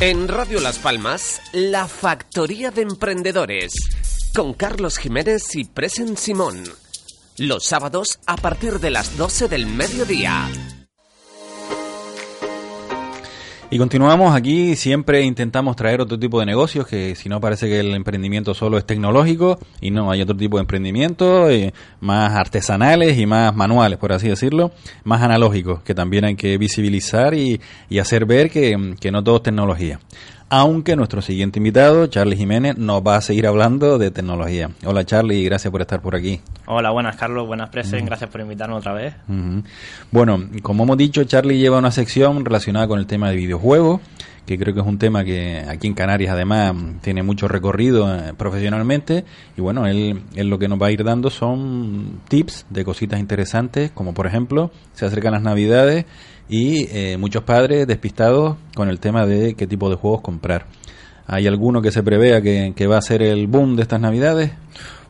En Radio Las Palmas, La Factoría de Emprendedores, con Carlos Jiménez y Presen Simón. Los sábados a partir de las 12 del mediodía. Y continuamos aquí, siempre intentamos traer otro tipo de negocios, que si no parece que el emprendimiento solo es tecnológico, y no, hay otro tipo de emprendimiento, eh, más artesanales y más manuales, por así decirlo, más analógicos, que también hay que visibilizar y, y hacer ver que, que no todo es tecnología aunque nuestro siguiente invitado, Charlie Jiménez, nos va a seguir hablando de tecnología. Hola Charlie, gracias por estar por aquí. Hola, buenas Carlos, buenas presen, gracias por invitarme otra vez. Bueno, como hemos dicho, Charlie lleva una sección relacionada con el tema de videojuegos, que creo que es un tema que aquí en Canarias además tiene mucho recorrido eh, profesionalmente y bueno, él, él lo que nos va a ir dando son tips de cositas interesantes, como por ejemplo, se acercan las navidades y eh, muchos padres despistados con el tema de qué tipo de juegos comprar. ¿Hay alguno que se prevea que, que va a ser el boom de estas navidades?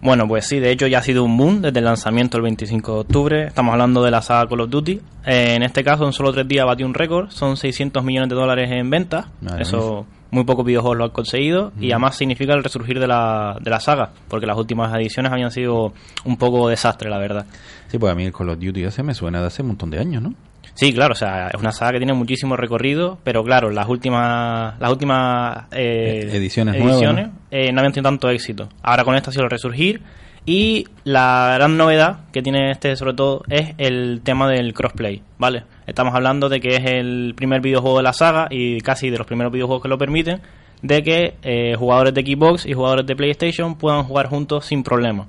Bueno, pues sí, de hecho ya ha sido un boom desde el lanzamiento el 25 de octubre. Estamos hablando de la saga Call of Duty. Eh, en este caso, en solo tres días batió un récord. Son 600 millones de dólares en ventas. Eso muy pocos videojuegos lo han conseguido. Y además significa el resurgir de la, de la saga. Porque las últimas ediciones habían sido un poco desastre, la verdad. Sí, pues a mí el Call of Duty ese me suena de hace un montón de años, ¿no? Sí, claro, o sea, es una saga que tiene muchísimo recorrido, pero claro, las últimas las últimas eh, Eh, ediciones nuevas, eh, no habían tenido tanto éxito. Ahora con esta ha sido el resurgir y la gran novedad que tiene este sobre todo es el tema del crossplay, ¿vale? Estamos hablando de que es el primer videojuego de la saga y casi de los primeros videojuegos que lo permiten, de que eh, jugadores de Xbox y jugadores de PlayStation puedan jugar juntos sin problema.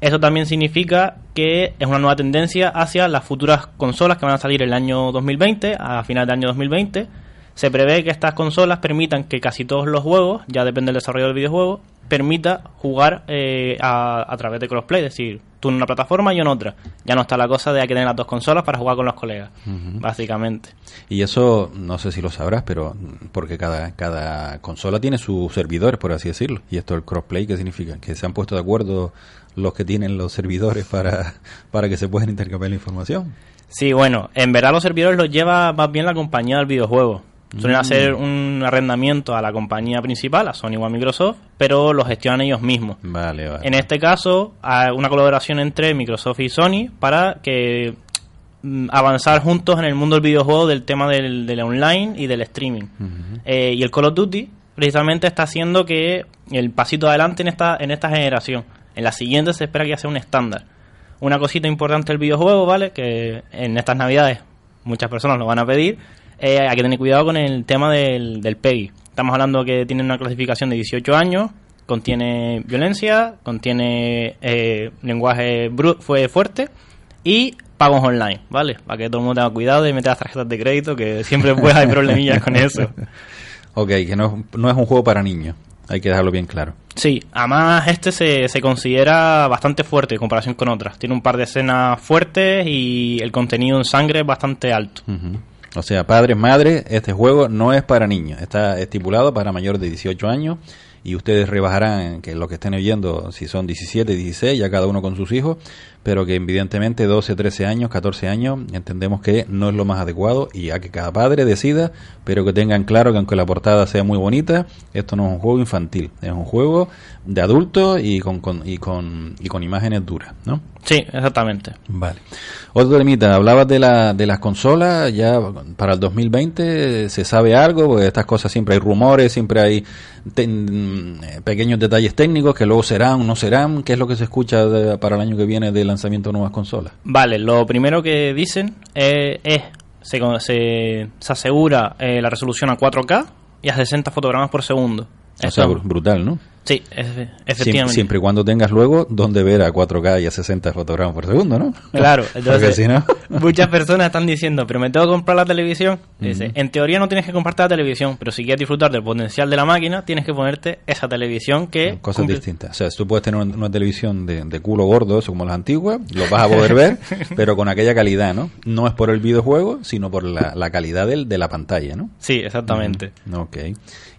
Eso también significa que es una nueva tendencia hacia las futuras consolas que van a salir el año 2020, a final del año 2020. Se prevé que estas consolas permitan que casi todos los juegos, ya depende del desarrollo del videojuego, permita jugar eh, a, a través de crossplay, es decir, tú en una plataforma y yo en otra. Ya no está la cosa de hay que tener las dos consolas para jugar con los colegas, básicamente. Y eso, no sé si lo sabrás, pero mm, porque cada, cada consola tiene sus servidores, por así decirlo. Y esto el crossplay, ¿qué significa? Que se han puesto de acuerdo los que tienen los servidores para, para que se puedan intercambiar la información. Sí, bueno, en verdad los servidores los lleva más bien la compañía del videojuego. Suelen Mm. hacer un arrendamiento a la compañía principal, a Sony o a Microsoft, pero los gestionan ellos mismos. Vale, vale. En este caso, hay una colaboración entre Microsoft y Sony para que mm, avanzar juntos en el mundo del videojuego del tema del, del online y del streaming. Eh, y el Call of Duty precisamente está haciendo que el pasito adelante en esta, en esta generación. En la siguiente se espera que ya sea un estándar. Una cosita importante del videojuego, ¿vale? Que en estas navidades muchas personas lo van a pedir. Eh, hay que tener cuidado con el tema del, del PEGI. Estamos hablando que tiene una clasificación de 18 años, contiene violencia, contiene eh, lenguaje bru- fue fuerte y pagos online, ¿vale? Para que todo el mundo tenga cuidado de meter las tarjetas de crédito, que siempre pues hay problemillas con eso. Ok, que no, es- no es un juego para niños. Hay que dejarlo bien claro. Sí, además este se, se considera bastante fuerte en comparación con otras. Tiene un par de escenas fuertes y el contenido en sangre es bastante alto. Ujú. O sea, padres, madres, este juego no es para niños. Está estipulado para mayores de 18 años y ustedes rebajarán que lo que estén viendo si son 17, 16, ya cada uno con sus hijos, pero que evidentemente 12, 13 años, 14 años, entendemos que no es lo más adecuado y a que cada padre decida, pero que tengan claro que aunque la portada sea muy bonita, esto no es un juego infantil, es un juego de adultos y con, con- y con, y con imágenes duras, ¿no? Sí, exactamente. Vale. Otro temita, hablabas de, la, de las consolas, ya para el 2020 se sabe algo, porque estas cosas siempre hay rumores, siempre hay ten- eh, pequeños detalles técnicos que luego serán o no serán, ¿qué es lo que se escucha de- para el año que viene de lanzamiento de nuevas consolas? Vale, lo primero que dicen eh, es, se, se, se asegura eh, la resolución a 4K y a 60 fotogramas por segundo. O sea, brutal, ¿no? Sí, efectivamente. siempre y cuando tengas luego donde ver a 4K y a 60 fotogramas por segundo, ¿no? Claro, entonces si no... muchas personas están diciendo, pero me tengo que comprar la televisión. Dice, en teoría no tienes que comprarte la televisión, pero si quieres disfrutar del potencial de la máquina, tienes que ponerte esa televisión que... Cosas cumple- distintas. O sea, tú puedes tener una, una televisión de, de culo gordo, eso como las antiguas, lo vas a poder ver, pero con aquella calidad, ¿no? No es por el videojuego, sino por la, la calidad del, de la pantalla, ¿no? Sí, exactamente. Ok.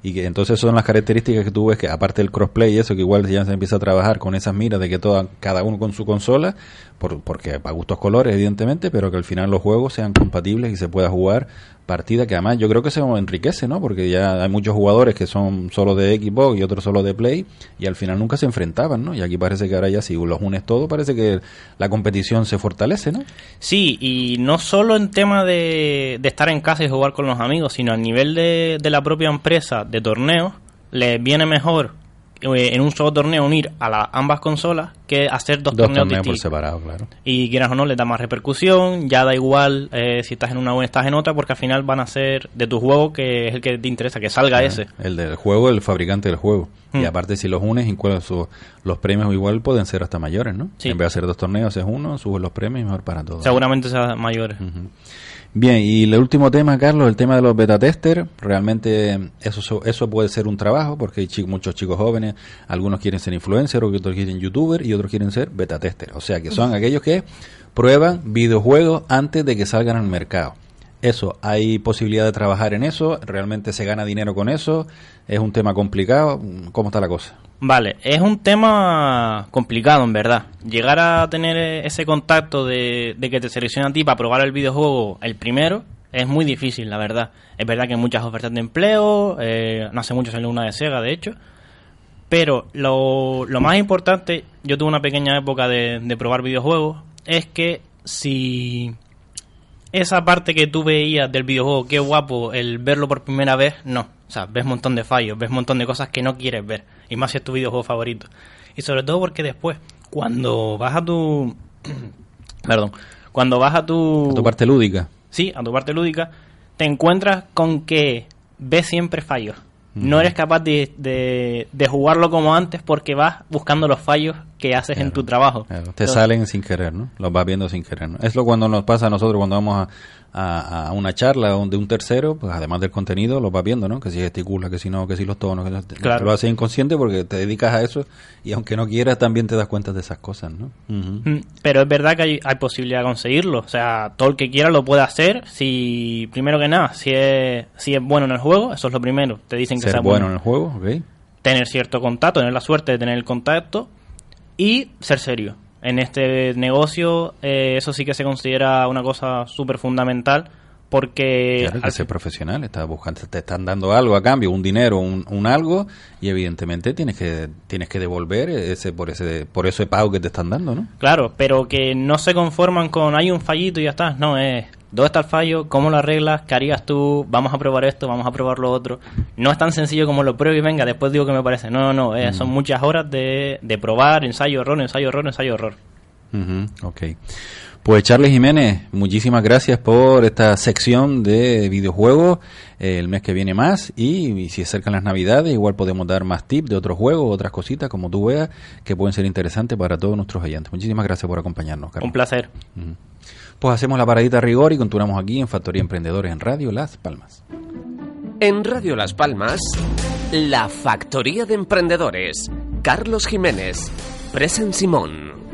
Y que entonces son las características que tú ves que aparte del crossplay y eso que igual ya se empieza a trabajar con esas miras de que toda, cada uno con su consola, por, porque para gustos colores evidentemente, pero que al final los juegos sean compatibles y se pueda jugar partida que además yo creo que se enriquece, ¿no? Porque ya hay muchos jugadores que son solo de Xbox y otros solo de Play y al final nunca se enfrentaban, ¿no? Y aquí parece que ahora ya si los unes todo parece que la competición se fortalece, ¿no? Sí, y no solo en tema de, estar en casa y jugar con los amigos, sino a nivel de, de la propia empresa de torneos, les viene mejor en un solo torneo unir a las ambas consolas que hacer dos, Dos torneos, torneos por separado, claro. Y quieras o no, le da más repercusión, ya da igual eh, si estás en una o estás en otra, porque al final van a ser de tu juego que es el que te interesa, que salga ese. El del juego, el fabricante del juego. Y Hmm. aparte, si los unes, incluso los premios igual pueden ser hasta mayores, ¿no? Sí. En vez de hacer dos torneos, es uno, subes los premios y mejor para todos. Seguramente sean mayores. Bien, y el último tema, Carlos, el tema de los beta tester. Realmente eso, eso puede ser un trabajo porque hay muchos chicos jóvenes, algunos quieren ser influencer, otros quieren youtuber y otros quieren ser beta tester. O sea, que son aquellos que prueban videojuegos antes de que salgan al mercado. Eso, hay posibilidad de trabajar en eso, realmente se gana dinero con eso, es un tema complicado. ¿Cómo está la cosa? Vale, es un tema complicado en verdad. Llegar a tener ese contacto de, de que te selecciona a ti para probar el videojuego el primero es muy difícil, la verdad. Es verdad que hay muchas ofertas de empleo, eh, no hace mucho salió una de Sega, de hecho. Pero lo, lo más importante, yo tuve una pequeña época de, de probar videojuegos, es que si esa parte que tú veías del videojuego, qué guapo el verlo por primera vez, no. O sea, ves un montón de fallos, ves un montón de cosas que no quieres ver. Y más si es tu videojuego favorito. Y sobre todo porque después, cuando vas a tu... Perdón. Cuando vas a tu... Tu parte lúdica. Sí, a tu parte lúdica, te encuentras con que ves siempre fallos. No eres capaz de, de, de jugarlo como antes porque vas buscando los fallos que haces en tu trabajo. Claro, te Entonces, salen sin querer, ¿no? Los vas viendo sin querer, ¿no? Es lo cuando nos pasa a nosotros cuando vamos a, a- a una charla de un tercero, pues además del contenido, los vas viendo, ¿no? Que si gesticula, que si no, que si los tonos, que si- Claro. lo haces inconsciente porque te dedicas a eso y aunque no quieras también te das cuenta de esas cosas, ¿no? Mm, Pero es verdad que hay, hay posibilidad de conseguirlo. O sea, todo el que quiera lo puede hacer. Si, primero que nada, si es, si es bueno en el juego, eso es lo primero. Te dicen que Ser sea bueno en el juego, ¿ok? tener cierto contacto, tener la suerte de tener el contacto y ser serio. En este negocio, eh, eso sí que se considera una cosa súper fundamental porque Claro, hay que al- ser profesional, estás buscando, te están dando algo a cambio, un dinero, un, un algo, y evidentemente tienes que tienes que devolver ese por ese por ese pago que te están dando, ¿no? Claro, pero que no se conforman con hay un fallito y ya está. No, es ¿dónde está el fallo? ¿Cómo lo arreglas? ¿Qué harías tú? Vamos a probar esto, vamos a probar lo otro. No es tan sencillo como lo pruebo y venga, después digo que me parece. No, no, no. eh, Son muchas horas de, de probar, ensayo, error, ensayo, error, ensayo, error. Ujú, ok. Pues Charles Jiménez, muchísimas gracias por esta sección de videojuegos. Eh, el mes que viene más y, y si acercan las navidades igual podemos dar más tips de otros juegos, otras cositas como tú veas que pueden ser interesantes para todos nuestros oyentes. Muchísimas gracias por acompañarnos, Carlos. Un placer. Pues hacemos la paradita a rigor y continuamos aquí en Factoría Emprendedores en Radio Las Palmas. En Radio Las Palmas, La Factoría de Emprendedores. Carlos Jiménez. Presen Simón.